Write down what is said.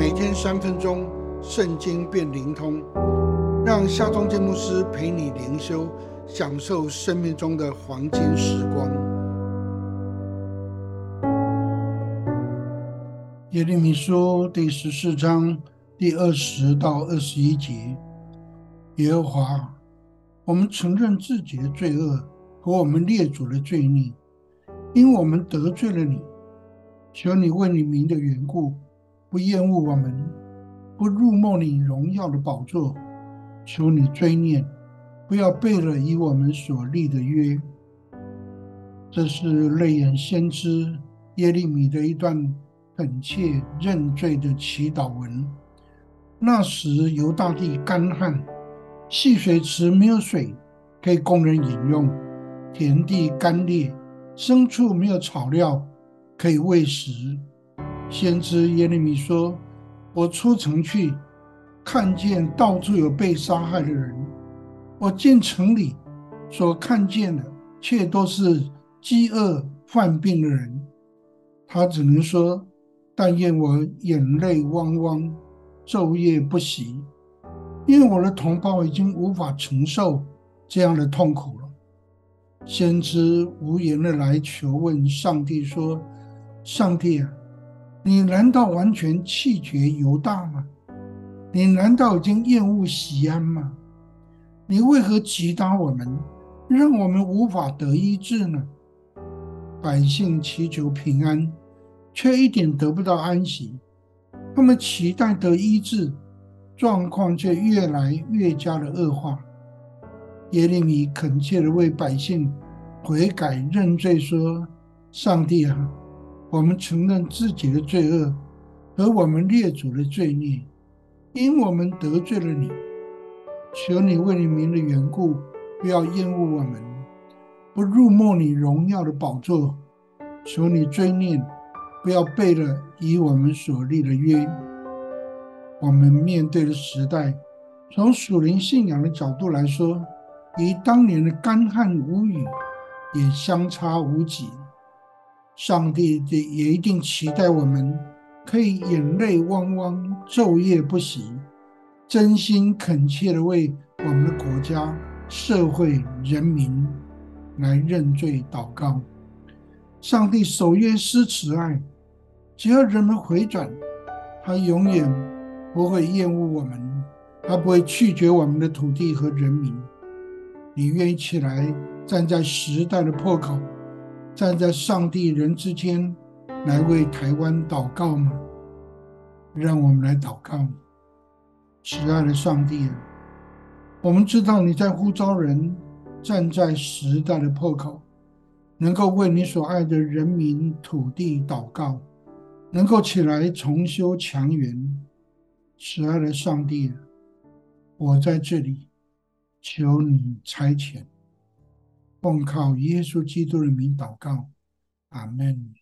每天三分钟，圣经变灵通，让夏忠建牧师陪你灵修，享受生命中的黄金时光。耶利米书第十四章第二十到二十一节：耶和华，我们承认自己的罪恶和我们列祖的罪孽，因我们得罪了你。求你为你名的缘故，不厌恶我们，不入梦你荣耀的宝座。求你追念，不要背了以我们所立的约。这是泪眼先知耶利米的一段恳切认罪的祈祷文。那时犹大地干旱，戏水池没有水可以供人饮用，田地干裂，牲畜没有草料。可以喂食。先知耶利米说：“我出城去，看见到处有被杀害的人。我进城里所看见的，却都是饥饿患病的人。”他只能说：“但愿我眼泪汪汪，昼夜不息，因为我的同胞已经无法承受这样的痛苦了。”先知无言的来求问上帝说。上帝啊，你难道完全弃绝犹大吗？你难道已经厌恶西安吗？你为何击打我们，让我们无法得医治呢？百姓祈求平安，却一点得不到安息。他们期待得医治，状况却越来越加的恶化。耶利米恳切的为百姓悔改认罪，说：“上帝啊！”我们承认自己的罪恶和我们列祖的罪孽，因我们得罪了你，求你为你名的缘故，不要厌恶我们，不入没你荣耀的宝座。求你追念，不要背了以我们所立的约。我们面对的时代，从属灵信仰的角度来说，与当年的干旱无雨也相差无几。上帝也一定期待我们可以眼泪汪汪、昼夜不息，真心恳切的为我们的国家、社会、人民来认罪祷告。上帝守约施慈爱，只要人们回转，他永远不会厌恶我们，他不会拒绝我们的土地和人民。你愿意起来站在时代的破口？站在上帝人之间，来为台湾祷告吗？让我们来祷告。慈爱的上帝啊，我们知道你在呼召人站在时代的破口，能够为你所爱的人民、土地祷告，能够起来重修强援。慈爱的上帝啊，我在这里求你差遣。奉靠耶稣基督的名祷告，阿门。